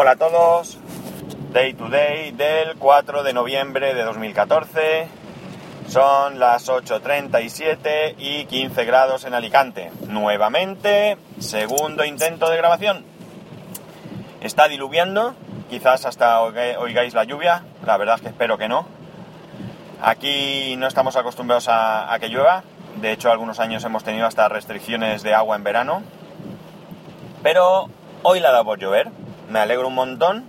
Hola a todos, Day to Day del 4 de noviembre de 2014. Son las 8.37 y 15 grados en Alicante. Nuevamente, segundo intento de grabación. Está diluviando, quizás hasta oigáis la lluvia, la verdad es que espero que no. Aquí no estamos acostumbrados a, a que llueva, de hecho algunos años hemos tenido hasta restricciones de agua en verano. Pero hoy la da por llover, me alegro un montón.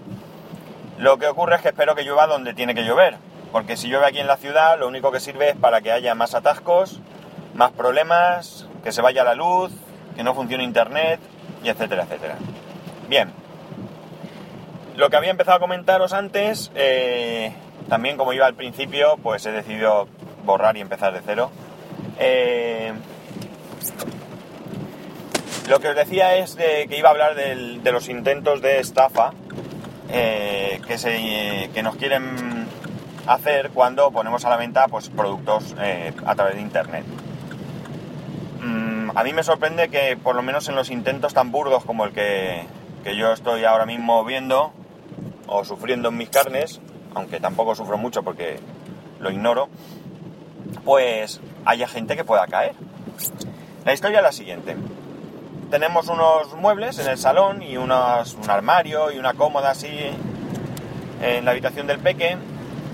Lo que ocurre es que espero que llueva donde tiene que llover, porque si llueve aquí en la ciudad, lo único que sirve es para que haya más atascos, más problemas, que se vaya la luz, que no funcione internet, y etcétera, etcétera. Bien. Lo que había empezado a comentaros antes, eh, también como iba al principio, pues he decidido borrar y empezar de cero. Eh, lo que os decía es que iba a hablar de los intentos de estafa eh, que, se, que nos quieren hacer cuando ponemos a la venta pues, productos eh, a través de Internet. Mm, a mí me sorprende que por lo menos en los intentos tan burdos como el que, que yo estoy ahora mismo viendo o sufriendo en mis carnes, aunque tampoco sufro mucho porque lo ignoro, pues haya gente que pueda caer. La historia es la siguiente tenemos unos muebles en el salón y un armario y una cómoda así en la habitación del peque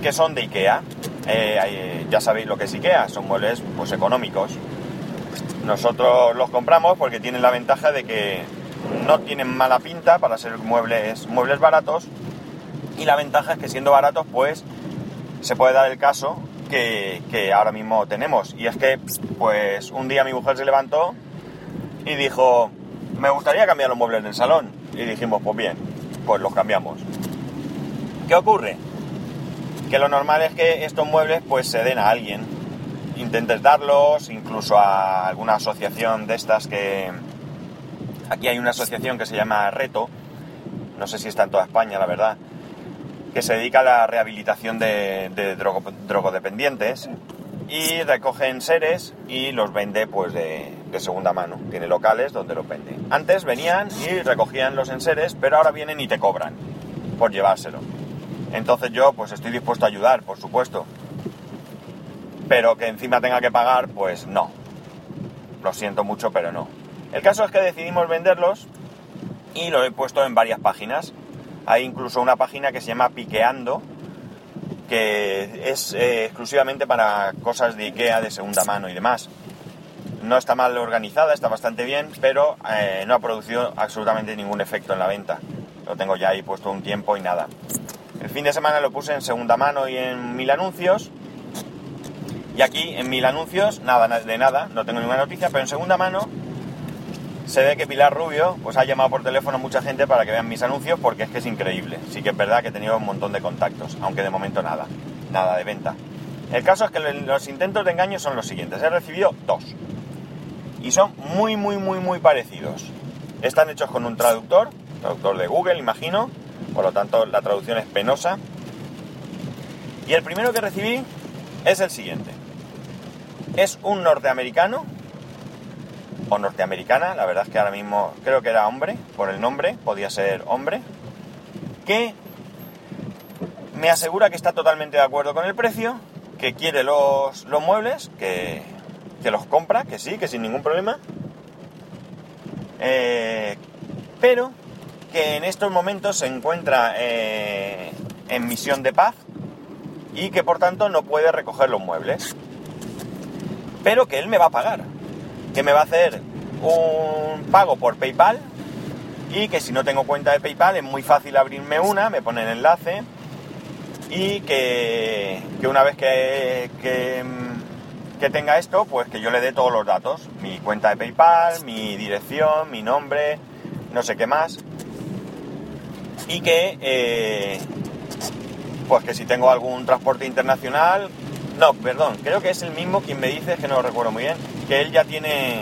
que son de Ikea. Eh, ya sabéis lo que es Ikea, son muebles pues económicos. Nosotros los compramos porque tienen la ventaja de que no tienen mala pinta para ser muebles, muebles baratos y la ventaja es que siendo baratos pues se puede dar el caso que, que ahora mismo tenemos y es que pues un día mi mujer se levantó y dijo, me gustaría cambiar los muebles del salón. Y dijimos, pues bien, pues los cambiamos. ¿Qué ocurre? Que lo normal es que estos muebles pues se den a alguien. Intentes darlos, incluso a alguna asociación de estas que... Aquí hay una asociación que se llama Reto, no sé si está en toda España, la verdad, que se dedica a la rehabilitación de, de drogodependientes y recogen seres y los vende pues de, segunda mano. Tiene locales donde los vende. Antes venían y recogían los enseres, pero ahora vienen y te cobran por llevárselo. Entonces yo pues estoy dispuesto a ayudar, por supuesto. Pero que encima tenga que pagar, pues no. Lo siento mucho, pero no. El caso es que decidimos venderlos y lo he puesto en varias páginas. Hay incluso una página que se llama Piqueando, que es eh, exclusivamente para cosas de Ikea de segunda mano y demás. No está mal organizada, está bastante bien, pero eh, no ha producido absolutamente ningún efecto en la venta. Lo tengo ya ahí puesto un tiempo y nada. El fin de semana lo puse en segunda mano y en mil anuncios. Y aquí en mil anuncios, nada de nada, no tengo ninguna noticia, pero en segunda mano se ve que Pilar Rubio pues ha llamado por teléfono a mucha gente para que vean mis anuncios porque es que es increíble. Sí que es verdad que he tenido un montón de contactos, aunque de momento nada, nada de venta. El caso es que los intentos de engaño son los siguientes. He recibido dos. Y son muy, muy, muy, muy parecidos. Están hechos con un traductor, traductor de Google, imagino. Por lo tanto, la traducción es penosa. Y el primero que recibí es el siguiente. Es un norteamericano o norteamericana, la verdad es que ahora mismo creo que era hombre, por el nombre, podía ser hombre, que me asegura que está totalmente de acuerdo con el precio, que quiere los, los muebles, que, que, los compra, que sí, que sin ningún problema, eh, pero que en estos momentos se encuentra eh, en misión de paz y que por tanto no puede recoger los muebles, pero que él me va a pagar que me va a hacer un pago por PayPal y que si no tengo cuenta de PayPal es muy fácil abrirme una, me pone el enlace y que, una vez que, que, que, tenga esto, pues que yo le dé todos los datos, mi cuenta de PayPal, mi dirección, mi nombre, no sé qué más y que eh, pues que si tengo algún transporte internacional no, perdón, creo que es el mismo quien me dice, que no lo recuerdo muy bien, que él ya tiene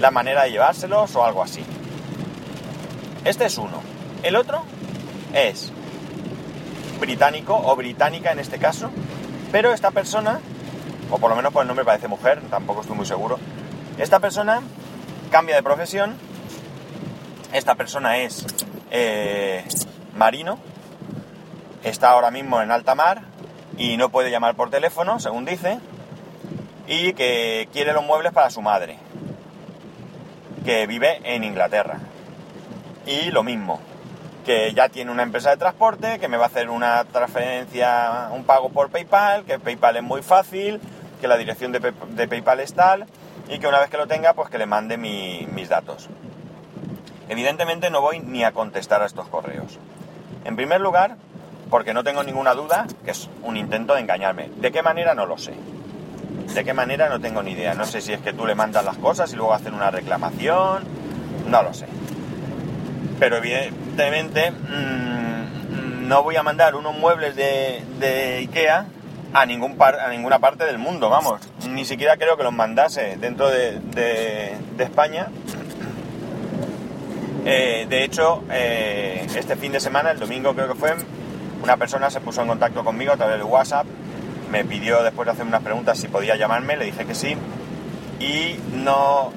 la manera de llevárselos o algo así. Este es uno. El otro es británico o británica en este caso, pero esta persona, o por lo menos por el nombre parece mujer, tampoco estoy muy seguro, esta persona cambia de profesión, esta persona es eh, marino, está ahora mismo en alta mar y no puede llamar por teléfono, según dice, y que quiere los muebles para su madre, que vive en Inglaterra. Y lo mismo, que ya tiene una empresa de transporte, que me va a hacer una transferencia, un pago por PayPal, que PayPal es muy fácil, que la dirección de, PayPal es tal, y que una vez que lo tenga, pues que le mande mis datos. Evidentemente no voy ni a contestar a estos correos. En primer lugar, porque no tengo ninguna duda que es un intento de engañarme. ¿De qué manera? No lo sé. ¿De qué manera? No tengo ni idea. No sé si es que tú le mandas las cosas y luego hacen una reclamación. No lo sé. Pero evidentemente mm, no voy a mandar unos muebles de Ikea a, ningún a ninguna parte del mundo, vamos. Ni siquiera creo que los mandase dentro de, España. Eh, de hecho, eh, este fin de semana, el domingo creo que fue, una persona se puso en contacto conmigo a través de WhatsApp, me pidió después de hacer unas preguntas si podía llamarme, le dije que sí, y no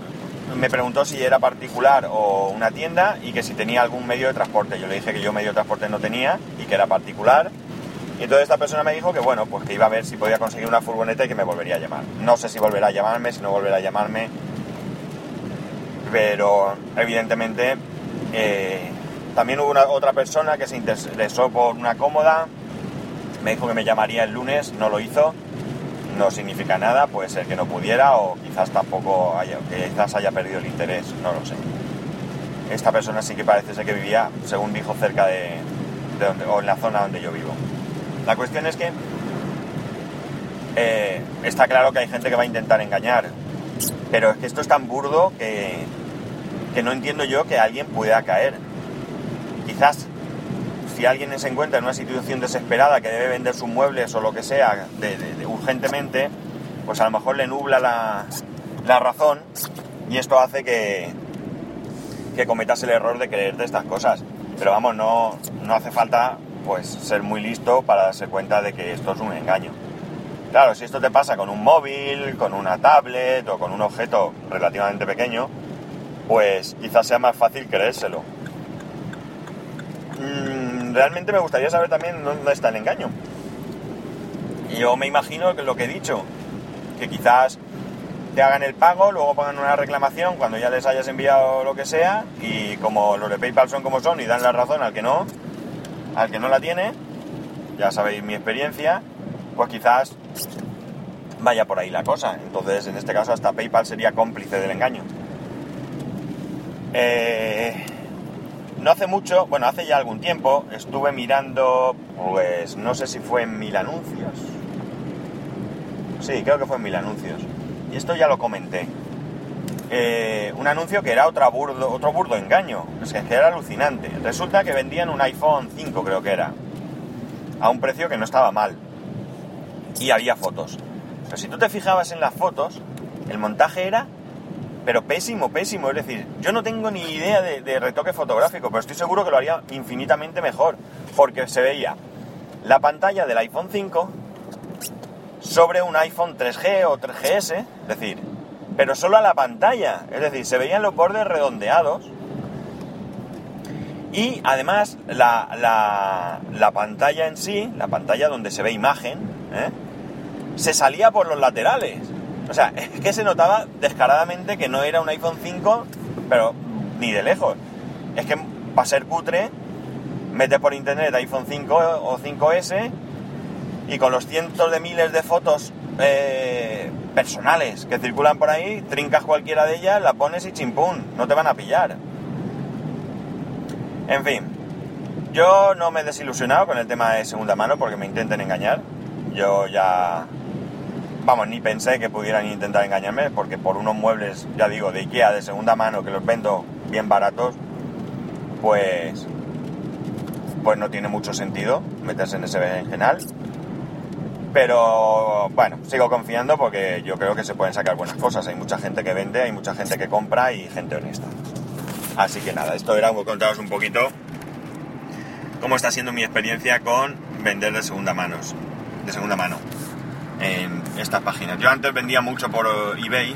me preguntó si era particular o una tienda y que si tenía algún medio de transporte. Yo le dije que yo medio de transporte no tenía y que era particular y entonces esta persona me dijo que bueno, pues que iba a ver si podía conseguir una furgoneta y que me volvería a llamar. No sé si volverá a llamarme, si no volverá a llamarme, pero evidentemente eh, también hubo una, otra persona que se interesó por una cómoda, me dijo que me llamaría el lunes, no lo hizo, no significa nada, puede ser que no pudiera o quizás tampoco haya, quizás haya perdido el interés, no lo sé. Esta persona sí que parece ser que vivía, según dijo, cerca de, de donde, o en la zona donde yo vivo. La cuestión es que eh, está claro que hay gente que va a intentar engañar, pero es que esto es tan burdo que, que no entiendo yo que alguien pueda caer. Quizás si alguien se encuentra en una situación desesperada que debe vender sus muebles o lo que sea urgentemente, pues a lo mejor le nubla la, la razón y esto hace que, que cometas el error de creer de estas cosas. Pero vamos, no, no hace falta pues ser muy listo para darse cuenta de que esto es un engaño. Claro, si esto te pasa con un móvil, con una tablet o con un objeto relativamente pequeño, pues quizás sea más fácil creérselo. Mm, realmente me gustaría saber también dónde está el engaño. Yo me imagino que lo que he dicho, que quizás te hagan el pago, luego pongan una reclamación cuando ya les hayas enviado lo que sea, y como los de PayPal son como son y dan la razón al que no, al que no la tiene, ya sabéis mi experiencia, pues quizás vaya por ahí la cosa. Entonces, en este caso, hasta PayPal sería cómplice del engaño. Eh, no hace mucho, bueno, hace ya algún tiempo, estuve mirando, pues no sé si fue en Mil Anuncios. Sí, creo que fue en Mil Anuncios. Y esto ya lo comenté. Eh, un anuncio que era otro burdo, otro burdo engaño. Es que era alucinante. Resulta que vendían un iPhone 5, creo que era, a un precio que no estaba mal. Y había fotos. Pero si tú te fijabas en las fotos, el montaje era, pero pésimo, pésimo. Es decir, yo no tengo ni idea de, de retoque fotográfico, pero estoy seguro que lo haría infinitamente mejor. Porque se veía la pantalla del iPhone 5 sobre un iPhone 3G o 3GS, es decir, pero solo a la pantalla. Es decir, se veían los bordes redondeados. Y además la, pantalla en sí, la pantalla donde se ve imagen, ¿eh? se salía por los laterales. O sea, es que se notaba descaradamente que no era un iPhone 5, pero ni de lejos. Es que para ser cutre, mete por internet iPhone 5 o 5S y con los cientos de miles de fotos eh, personales que circulan por ahí, trincas cualquiera de ellas, la pones y chimpún, no te van a pillar. En fin, yo no me he desilusionado con el tema de segunda mano porque me intenten engañar. Yo ya, vamos, ni pensé que pudieran intentar engañarme porque por unos muebles, ya digo, de Ikea de segunda mano que los vendo bien baratos, pues, pues no tiene mucho sentido meterse en ese general pero bueno, sigo confiando porque yo creo que se pueden sacar buenas cosas. Hay mucha gente que vende, hay mucha gente que compra y gente honesta. Así que nada, esto era contaros un poquito cómo está siendo mi experiencia con vender de segunda mano, de segunda mano en estas páginas. Yo antes vendía mucho por eBay.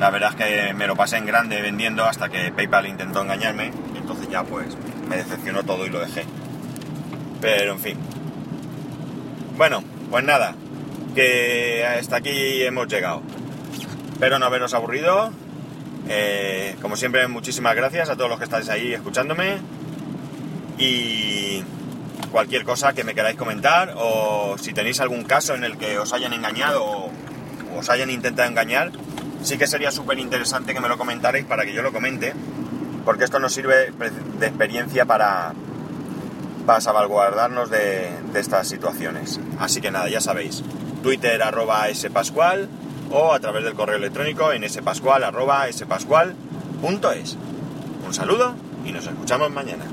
La verdad es que me lo pasé en grande vendiendo hasta que PayPal intentó engañarme. Entonces ya pues me decepcionó todo y lo dejé. Pero en fin. Bueno, pues nada, que hasta aquí hemos llegado. Espero no haberos aburrido. Eh, como siempre, muchísimas gracias a todos los que estáis ahí escuchándome. Y cualquier cosa que me queráis comentar o si tenéis algún caso en el que os hayan engañado o os hayan intentado engañar, sí que sería súper interesante que me lo comentarais para que yo lo comente, porque esto nos sirve de experiencia para, para salvaguardarnos de, de estas situaciones. Así que nada, ya sabéis, Twitter arroba spascual o a través del correo electrónico en spascual arroba spascual.es. Un saludo y nos escuchamos mañana.